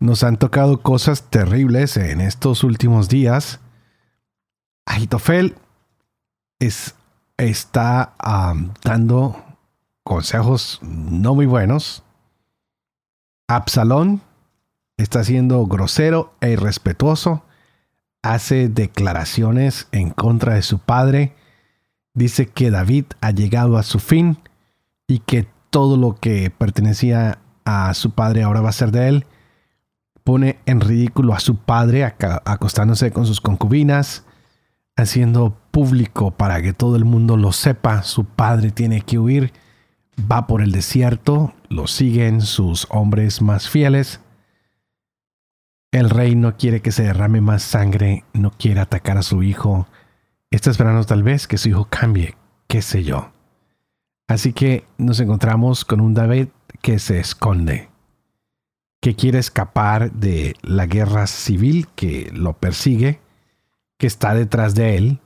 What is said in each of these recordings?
Nos han tocado cosas terribles en estos últimos días. Agitofel es, está dando consejos no muy buenos. Absalón está siendo grosero e irrespetuoso. Hace declaraciones en contra de su padre. Dice que David ha llegado a su fin y que todo lo que pertenecía a su padre ahora va a ser de él pone en ridículo a su padre acostándose con sus concubinas, haciendo público para que todo el mundo lo sepa, su padre tiene que huir, va por el desierto, lo siguen sus hombres más fieles. El rey no quiere que se derrame más sangre, no quiere atacar a su hijo, está esperando tal vez que su hijo cambie, qué sé yo. Así que nos encontramos con un David que se esconde que quiere escapar de la guerra civil que lo persigue, que está detrás de él,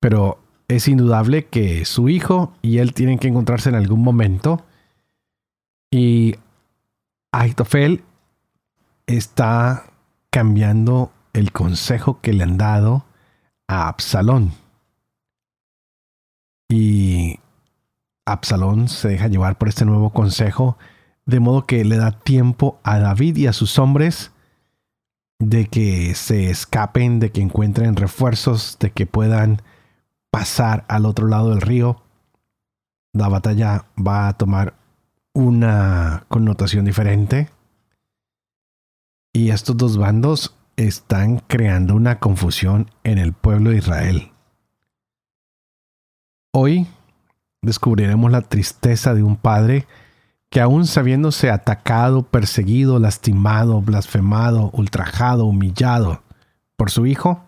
pero es indudable que su hijo y él tienen que encontrarse en algún momento y Aitofel está cambiando el consejo que le han dado a Absalón. Y Absalón se deja llevar por este nuevo consejo de modo que le da tiempo a David y a sus hombres de que se escapen, de que encuentren refuerzos, de que puedan pasar al otro lado del río. La batalla va a tomar una connotación diferente. Y estos dos bandos están creando una confusión en el pueblo de Israel. Hoy descubriremos la tristeza de un padre que aún sabiéndose atacado, perseguido, lastimado, blasfemado, ultrajado, humillado por su hijo,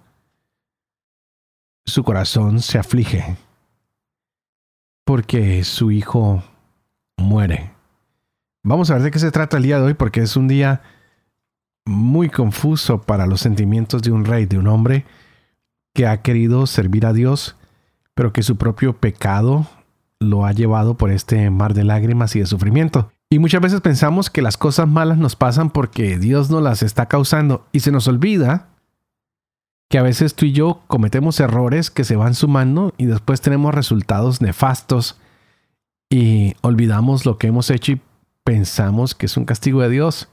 su corazón se aflige porque su hijo muere. Vamos a ver de qué se trata el día de hoy porque es un día muy confuso para los sentimientos de un rey, de un hombre que ha querido servir a Dios, pero que su propio pecado lo ha llevado por este mar de lágrimas y de sufrimiento. Y muchas veces pensamos que las cosas malas nos pasan porque Dios nos las está causando y se nos olvida que a veces tú y yo cometemos errores que se van sumando y después tenemos resultados nefastos y olvidamos lo que hemos hecho y pensamos que es un castigo de Dios.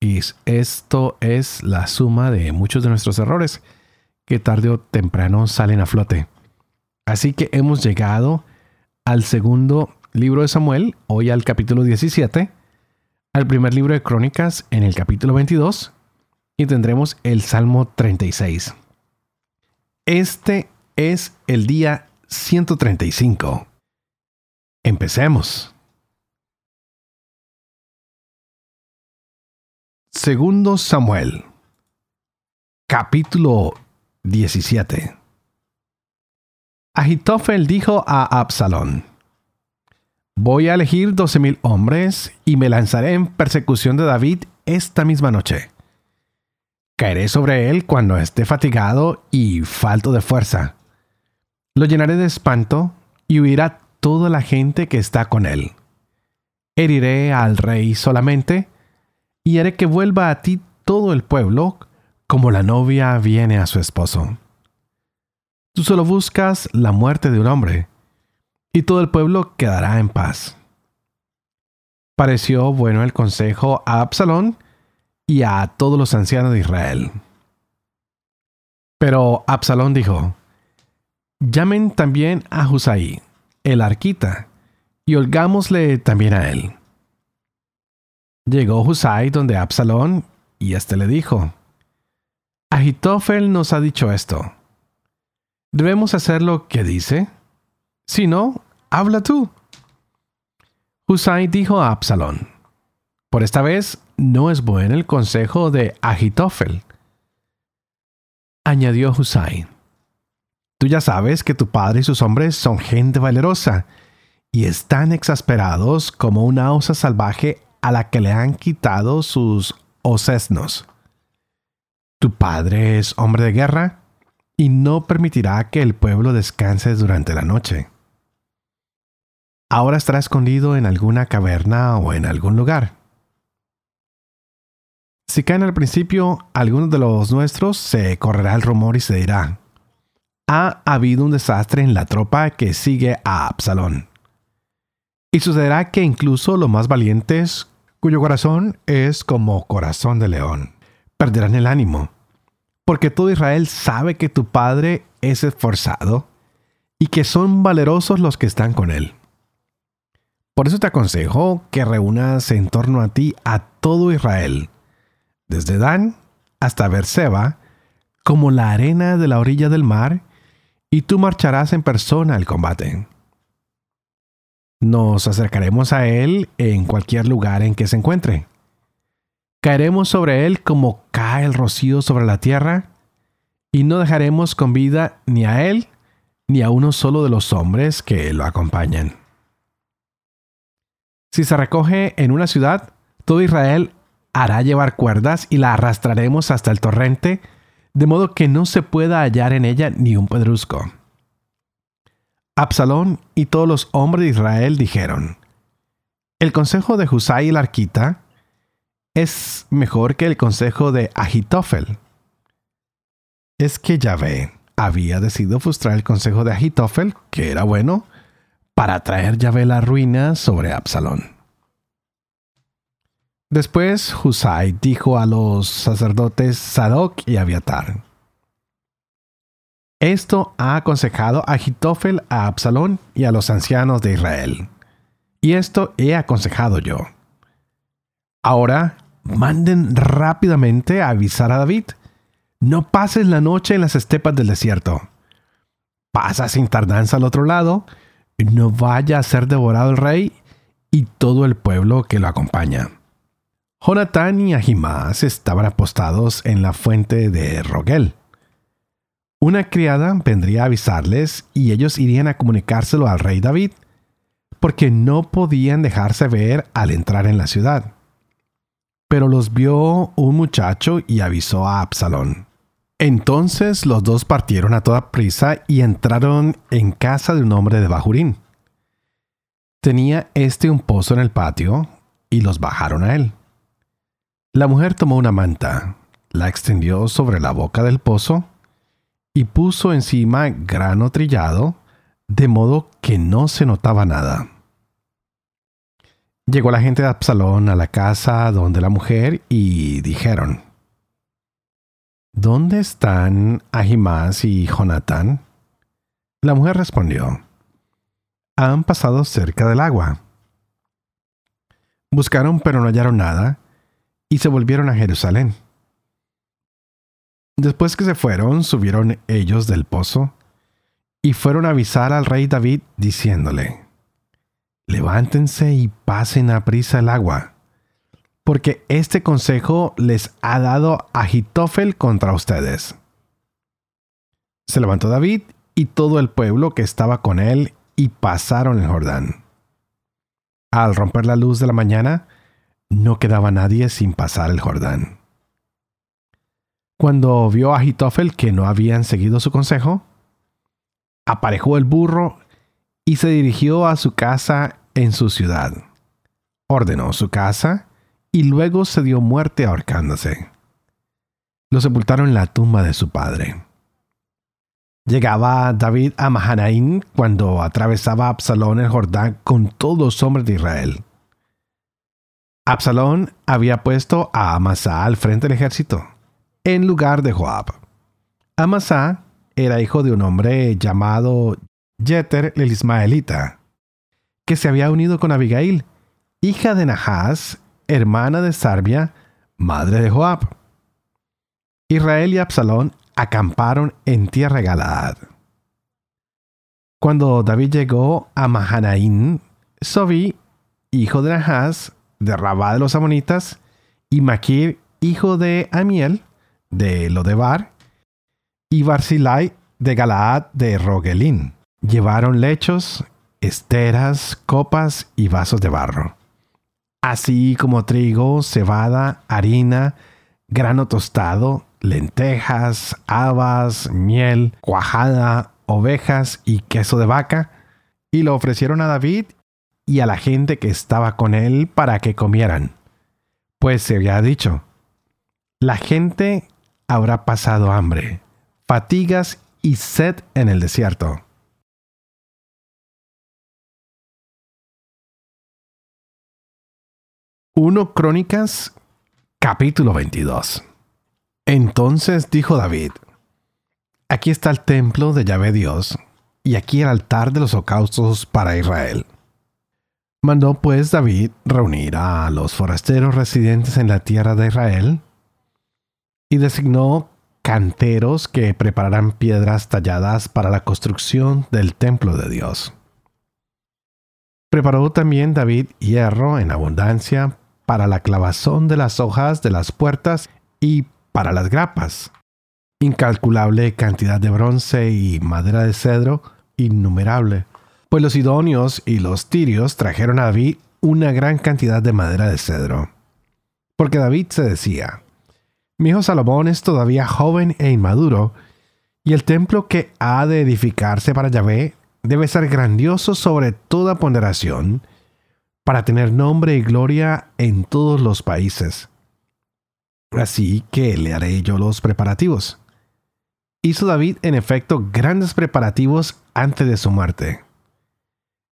Y esto es la suma de muchos de nuestros errores que tarde o temprano salen a flote. Así que hemos llegado al segundo libro de Samuel, hoy al capítulo 17, al primer libro de Crónicas en el capítulo 22 y tendremos el Salmo 36. Este es el día 135. Empecemos. Segundo Samuel, capítulo 17. Ahitofel dijo a Absalón, Voy a elegir doce mil hombres y me lanzaré en persecución de David esta misma noche. Caeré sobre él cuando esté fatigado y falto de fuerza. Lo llenaré de espanto y huirá toda la gente que está con él. Heriré al rey solamente y haré que vuelva a ti todo el pueblo como la novia viene a su esposo. Tú solo buscas la muerte de un hombre, y todo el pueblo quedará en paz. Pareció bueno el consejo a Absalón y a todos los ancianos de Israel. Pero Absalón dijo, llamen también a Husai, el arquita, y holgámosle también a él. Llegó Husai donde Absalón, y éste le dijo, Agitofel nos ha dicho esto. ¿Debemos hacer lo que dice? Si no, habla tú. Husay dijo a Absalón, Por esta vez, no es bueno el consejo de Agitofel. Añadió Husay. Tú ya sabes que tu padre y sus hombres son gente valerosa y están exasperados como una osa salvaje a la que le han quitado sus osesnos. Tu padre es hombre de guerra y no permitirá que el pueblo descanse durante la noche. Ahora estará escondido en alguna caverna o en algún lugar. Si caen al principio algunos de los nuestros, se correrá el rumor y se dirá, ha habido un desastre en la tropa que sigue a Absalón. Y sucederá que incluso los más valientes, cuyo corazón es como corazón de león, perderán el ánimo, porque todo Israel sabe que tu padre es esforzado y que son valerosos los que están con él. Por eso te aconsejo que reúnas en torno a ti a todo Israel, desde Dan hasta Berseba, como la arena de la orilla del mar, y tú marcharás en persona al combate. Nos acercaremos a él en cualquier lugar en que se encuentre. Caeremos sobre él como cae el rocío sobre la tierra, y no dejaremos con vida ni a él ni a uno solo de los hombres que lo acompañan. Si se recoge en una ciudad, todo Israel hará llevar cuerdas y la arrastraremos hasta el torrente, de modo que no se pueda hallar en ella ni un pedrusco. Absalón y todos los hombres de Israel dijeron, el consejo de Husay el arquita es mejor que el consejo de Agitofel. Es que Yahvé había decidido frustrar el consejo de Agitofel, que era bueno, para traer Yahvé la ruina sobre Absalón. Después Husay dijo a los sacerdotes Sadoc y Abiatar, Esto ha aconsejado a Agitofel a Absalón y a los ancianos de Israel. Y esto he aconsejado yo. Ahora manden rápidamente a avisar a David. No pases la noche en las estepas del desierto. Pasa sin tardanza al otro lado. No vaya a ser devorado el rey y todo el pueblo que lo acompaña. Jonatán y Ahimás estaban apostados en la fuente de Rogel. Una criada vendría a avisarles y ellos irían a comunicárselo al rey David, porque no podían dejarse ver al entrar en la ciudad. Pero los vio un muchacho y avisó a Absalón. Entonces los dos partieron a toda prisa y entraron en casa de un hombre de Bajurín. Tenía este un pozo en el patio y los bajaron a él. La mujer tomó una manta, la extendió sobre la boca del pozo y puso encima grano trillado, de modo que no se notaba nada. Llegó la gente de Absalón a la casa donde la mujer y dijeron, ¿Dónde están Ahimás y Jonatán? La mujer respondió, Han pasado cerca del agua. Buscaron pero no hallaron nada y se volvieron a Jerusalén. Después que se fueron, subieron ellos del pozo y fueron a avisar al rey David diciéndole, Levántense y pasen a prisa el agua, porque este consejo les ha dado Agitofel contra ustedes. Se levantó David y todo el pueblo que estaba con él y pasaron el Jordán. Al romper la luz de la mañana, no quedaba nadie sin pasar el Jordán. Cuando vio a Agitofel que no habían seguido su consejo, aparejó el burro y se dirigió a su casa en su ciudad. Ordenó su casa y luego se dio muerte ahorcándose. Lo sepultaron en la tumba de su padre. Llegaba David a Mahanaín cuando atravesaba Absalón el Jordán con todos los hombres de Israel. Absalón había puesto a Amasá al frente del ejército, en lugar de Joab. Amasá era hijo de un hombre llamado Jeter el Ismaelita, que se había unido con Abigail, hija de Nahas, hermana de Sarbia, madre de Joab. Israel y Absalón acamparon en tierra Galaad. Cuando David llegó a Mahanaín, Sobi, hijo de Nahas, de Rabá de los Amonitas, y Maquir, hijo de Amiel, de Lodebar, y Barzilai de Galaad de Rogelín. Llevaron lechos, esteras, copas y vasos de barro, así como trigo, cebada, harina, grano tostado, lentejas, habas, miel, cuajada, ovejas y queso de vaca, y lo ofrecieron a David y a la gente que estaba con él para que comieran. Pues se había dicho, la gente habrá pasado hambre, fatigas y sed en el desierto. 1 Crónicas capítulo 22 Entonces dijo David, Aquí está el templo de Yahvé Dios, y aquí el altar de los holocaustos para Israel. Mandó pues David reunir a los forasteros residentes en la tierra de Israel, y designó canteros que prepararan piedras talladas para la construcción del templo de Dios. Preparó también David hierro en abundancia para la clavazón de las hojas de las puertas y para las grapas. Incalculable cantidad de bronce y madera de cedro, innumerable. Pues los idóneos y los tirios trajeron a David una gran cantidad de madera de cedro. Porque David se decía, mi hijo Salomón es todavía joven e inmaduro, y el templo que ha de edificarse para Yahvé debe ser grandioso sobre toda ponderación, para tener nombre y gloria en todos los países. Así que le haré yo los preparativos. Hizo David en efecto grandes preparativos antes de su muerte.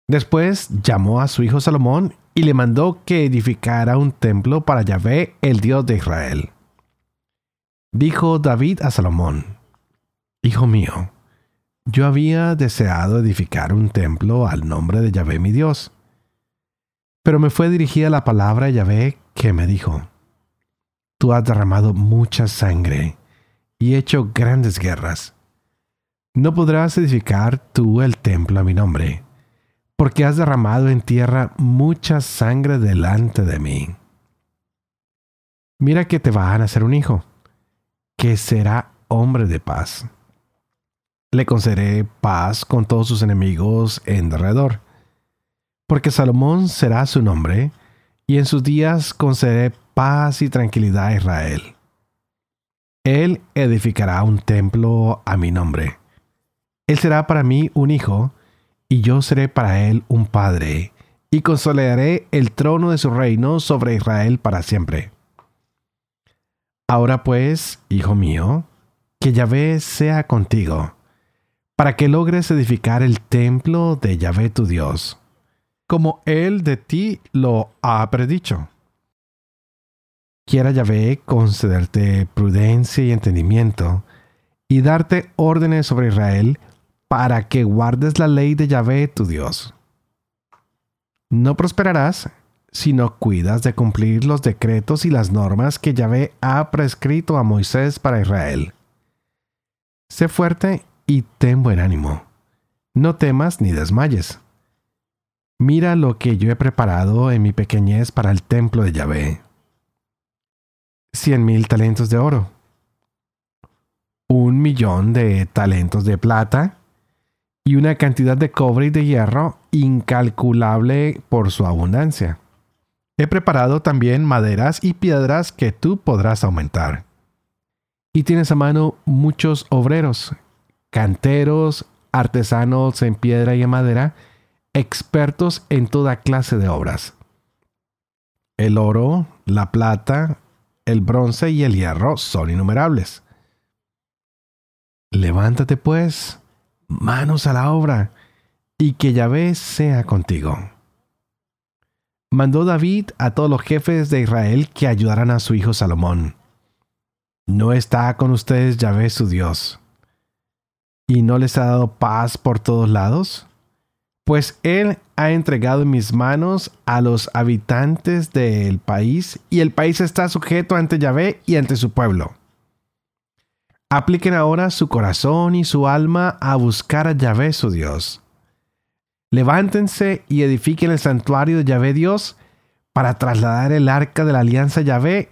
Después llamó a su hijo Salomón y le mandó que edificara un templo para Yahvé, el Dios de Israel. Dijo David a Salomón, Hijo mío, yo había deseado edificar un templo al nombre de Yahvé mi Dios pero me fue dirigida la palabra Yahvé que me dijo, Tú has derramado mucha sangre y hecho grandes guerras. No podrás edificar tú el templo a mi nombre, porque has derramado en tierra mucha sangre delante de mí. Mira que te va a nacer un hijo, que será hombre de paz. Le concederé paz con todos sus enemigos en derredor porque Salomón será su nombre, y en sus días concederé paz y tranquilidad a Israel. Él edificará un templo a mi nombre. Él será para mí un hijo, y yo seré para él un padre, y consolidaré el trono de su reino sobre Israel para siempre. Ahora pues, hijo mío, que Yahvé sea contigo, para que logres edificar el templo de Yahvé tu Dios como Él de ti lo ha predicho. Quiera Yahvé concederte prudencia y entendimiento y darte órdenes sobre Israel para que guardes la ley de Yahvé tu Dios. No prosperarás si no cuidas de cumplir los decretos y las normas que Yahvé ha prescrito a Moisés para Israel. Sé fuerte y ten buen ánimo. No temas ni desmayes Mira lo que yo he preparado en mi pequeñez para el templo de Yahvé. Cien mil talentos de oro. Un millón de talentos de plata y una cantidad de cobre y de hierro incalculable por su abundancia. He preparado también maderas y piedras que tú podrás aumentar. Y tienes a mano muchos obreros, canteros, artesanos en piedra y en madera, expertos en toda clase de obras. El oro, la plata, el bronce y el hierro son innumerables. Levántate pues, manos a la obra, y que Yahvé sea contigo. Mandó David a todos los jefes de Israel que ayudaran a su hijo Salomón. ¿No está con ustedes Yahvé su Dios? ¿Y no les ha dado paz por todos lados? Pues Él ha entregado en mis manos a los habitantes del país y el país está sujeto ante Yahvé y ante su pueblo. Apliquen ahora su corazón y su alma a buscar a Yahvé su Dios. Levántense y edifiquen el santuario de Yahvé Dios para trasladar el arca de la alianza Yahvé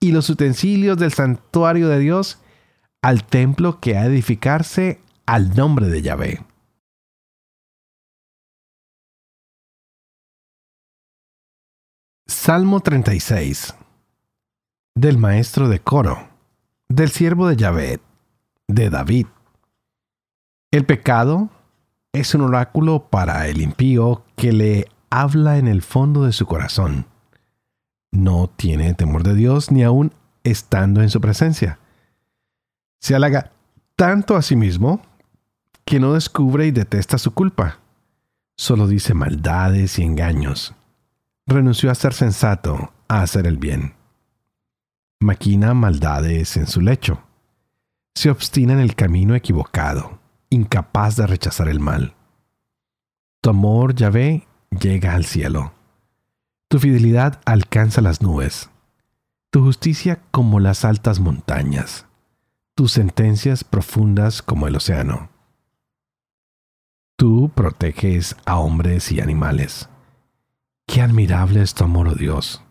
y los utensilios del santuario de Dios al templo que ha edificarse al nombre de Yahvé. Salmo 36 Del maestro de coro, del siervo de Yahvé, de David. El pecado es un oráculo para el impío que le habla en el fondo de su corazón. No tiene temor de Dios ni aun estando en su presencia. Se halaga tanto a sí mismo que no descubre y detesta su culpa. Solo dice maldades y engaños. Renunció a ser sensato, a hacer el bien. Maquina maldades en su lecho. Se obstina en el camino equivocado, incapaz de rechazar el mal. Tu amor, Yahvé, llega al cielo. Tu fidelidad alcanza las nubes. Tu justicia como las altas montañas. Tus sentencias profundas como el océano. Tú proteges a hombres y animales. Qué admirable es tu amor, oh Dios.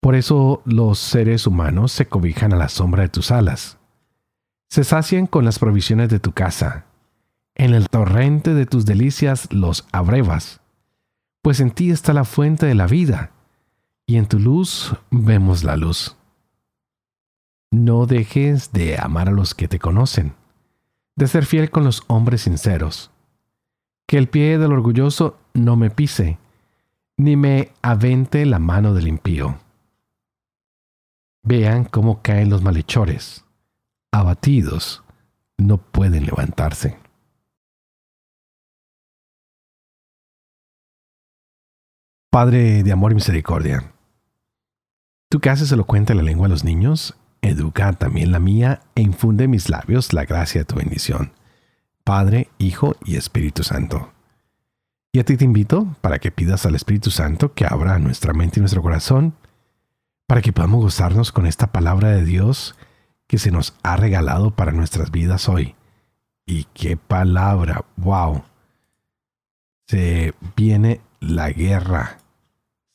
Por eso los seres humanos se cobijan a la sombra de tus alas. Se sacian con las provisiones de tu casa. En el torrente de tus delicias los abrevas pues en ti está la fuente de la vida, y en tu luz vemos la luz. No dejes de amar a los que te conocen, de ser fiel con los hombres sinceros. Que el pie del orgulloso no me pise, ni me avente la mano del impío. Vean cómo caen los malhechores, abatidos, no pueden levantarse. Padre de amor y misericordia, tú que haces elocuente la lengua a los niños, educa también la mía e infunde en mis labios la gracia de tu bendición. Padre, Hijo y Espíritu Santo. Y a ti te invito para que pidas al Espíritu Santo que abra nuestra mente y nuestro corazón, para que podamos gozarnos con esta palabra de Dios que se nos ha regalado para nuestras vidas hoy. Y qué palabra, wow. Se viene la guerra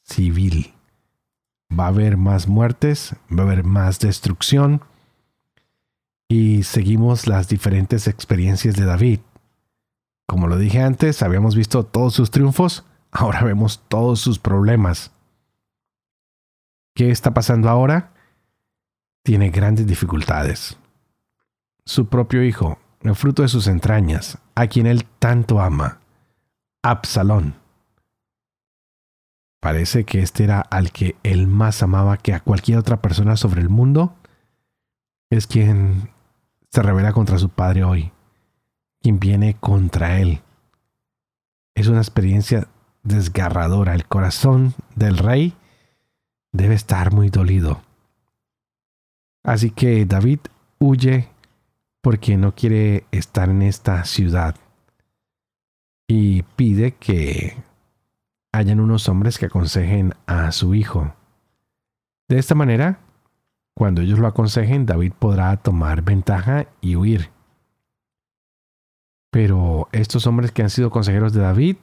civil. Va a haber más muertes, va a haber más destrucción. Y seguimos las diferentes experiencias de David. Como lo dije antes, habíamos visto todos sus triunfos, ahora vemos todos sus problemas. ¿Qué está pasando ahora? Tiene grandes dificultades. Su propio hijo, el fruto de sus entrañas, a quien él tanto ama, Absalón, Parece que este era al que él más amaba que a cualquier otra persona sobre el mundo. Es quien se revela contra su padre hoy, quien viene contra él. Es una experiencia desgarradora. El corazón del rey debe estar muy dolido. Así que David huye porque no quiere estar en esta ciudad y pide que hayan unos hombres que aconsejen a su hijo. De esta manera, cuando ellos lo aconsejen, David podrá tomar ventaja y huir. Pero estos hombres que han sido consejeros de David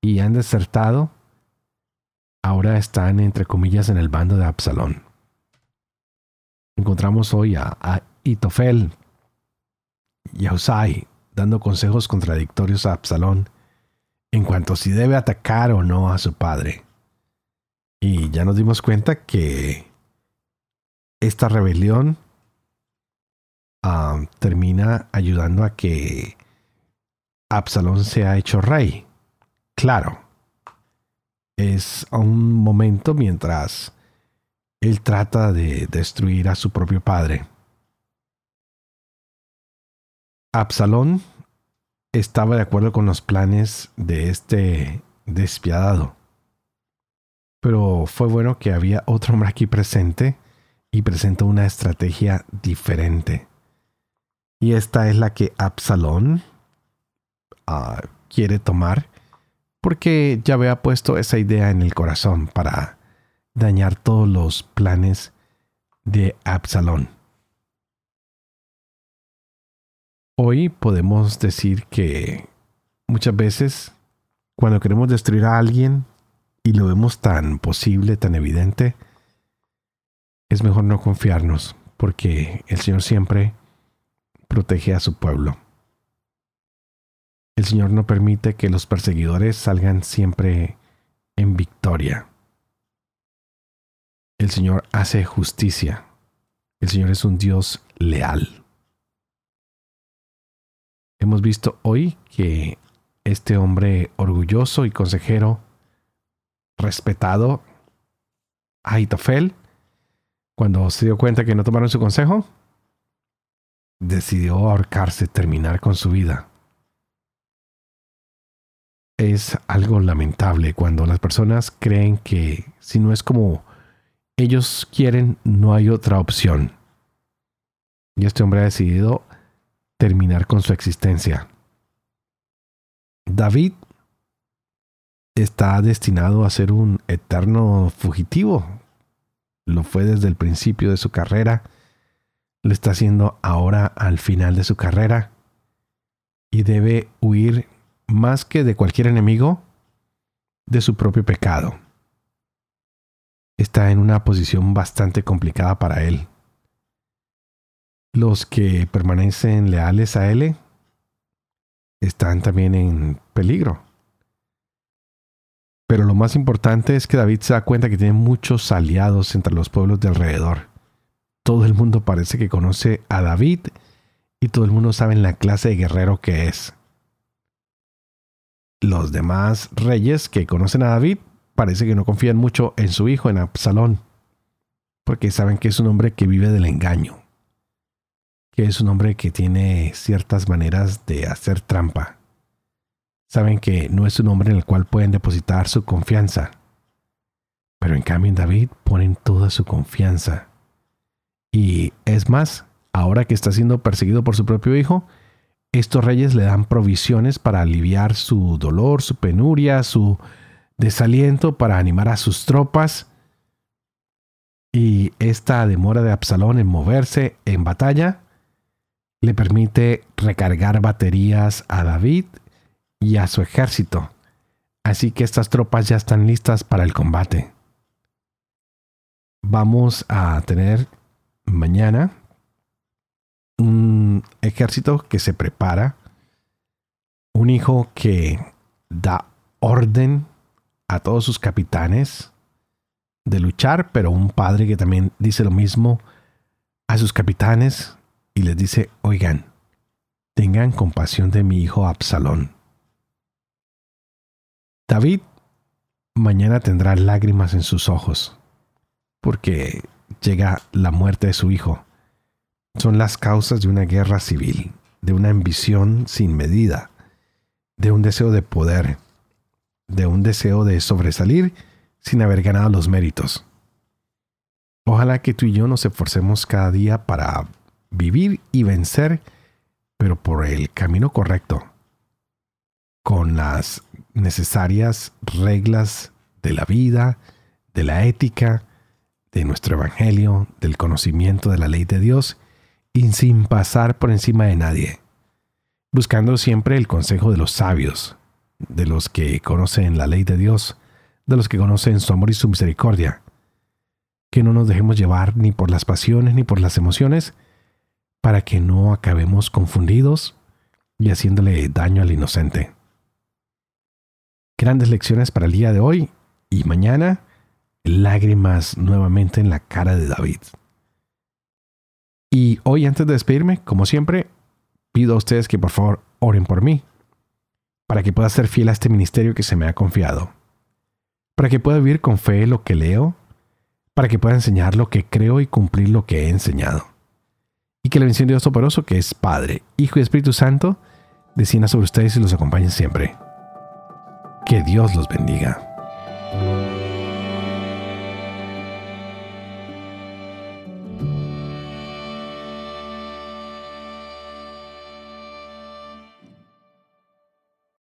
y han desertado, ahora están entre comillas en el bando de Absalón. Encontramos hoy a, Itofel y a Usai dando consejos contradictorios a Absalón en cuanto a si debe atacar o no a su padre. Y ya nos dimos cuenta que esta rebelión ah, termina ayudando a que Absalón sea hecho rey. Claro, es un momento mientras él trata de destruir a su propio padre. Absalón estaba de acuerdo con los planes de este despiadado. Pero fue bueno que había otro hombre aquí presente y presentó una estrategia diferente. Y esta es la que Absalón ah, quiere tomar porque ya había puesto esa idea en el corazón para dañar todos los planes de Absalón. Hoy podemos decir que muchas veces cuando queremos destruir a alguien y lo vemos tan posible, tan evidente, es mejor no confiarnos porque el Señor siempre protege a su pueblo. El Señor no permite que los perseguidores salgan siempre en victoria. El Señor hace justicia. El Señor es un Dios leal. Hemos visto hoy que este hombre orgulloso y consejero, respetado, Aitofel, cuando se dio cuenta que no tomaron su consejo, decidió ahorcarse, terminar con su vida. Es algo lamentable cuando las personas creen que si no es como ellos quieren, no hay otra opción. Y este hombre ha decidido terminar con su existencia. David está destinado a ser un eterno fugitivo. Lo fue desde el principio de su carrera, lo está haciendo ahora al final de su carrera y debe huir más que de cualquier enemigo de su propio pecado. Está en una posición bastante complicada para él. Los que permanecen leales a él están también en peligro. Pero lo más importante es que David se da cuenta que tiene muchos aliados entre los pueblos de alrededor. Todo el mundo parece que conoce a David y todo el mundo sabe la clase de guerrero que es. Los demás reyes que conocen a David parece que no confían mucho en su hijo, en Absalón, porque saben que es un hombre que vive del engaño que es un hombre que tiene ciertas maneras de hacer trampa. Saben que no es un hombre en el cual pueden depositar su confianza. Pero en cambio en David ponen toda su confianza. Y es más, ahora que está siendo perseguido por su propio hijo, estos reyes le dan provisiones para aliviar su dolor, su penuria, su desaliento, para animar a sus tropas. Y esta demora de Absalón en moverse en batalla le permite recargar baterías a David y a su ejército. Así que estas tropas ya están listas para el combate. Vamos a tener mañana un ejército que se prepara, un hijo que da orden a todos sus capitanes de luchar, pero un padre que también dice lo mismo a sus capitanes y les dice, oigan, tengan compasión de mi hijo Absalón. David mañana tendrá lágrimas en sus ojos, porque llega la muerte de su hijo. Son las causas de una guerra civil, de una ambición sin medida, de un deseo de poder, de un deseo de sobresalir sin haber ganado los méritos. Ojalá que tú y yo nos esforcemos cada día para vivir y vencer, pero por el camino correcto, con las necesarias reglas de la vida, de la ética, de nuestro Evangelio, del conocimiento de la ley de Dios, y sin pasar por encima de nadie, buscando siempre el consejo de los sabios, de los que conocen la ley de Dios, de los que conocen su amor y su misericordia, que no nos dejemos llevar ni por las pasiones ni por las emociones, para que no acabemos confundidos y haciéndole daño al inocente. Grandes lecciones para el día de hoy y mañana, lágrimas nuevamente en la cara de David. Y hoy antes de despedirme, como siempre, pido a ustedes que por favor oren por mí, para que pueda ser fiel a este ministerio que se me ha confiado, para que pueda vivir con fe lo que leo, para que pueda enseñar lo que creo y cumplir lo que he enseñado y que la bendición de Dios Toporoso, que es Padre, Hijo y Espíritu Santo, descienda sobre ustedes y los acompañe siempre. Que Dios los bendiga.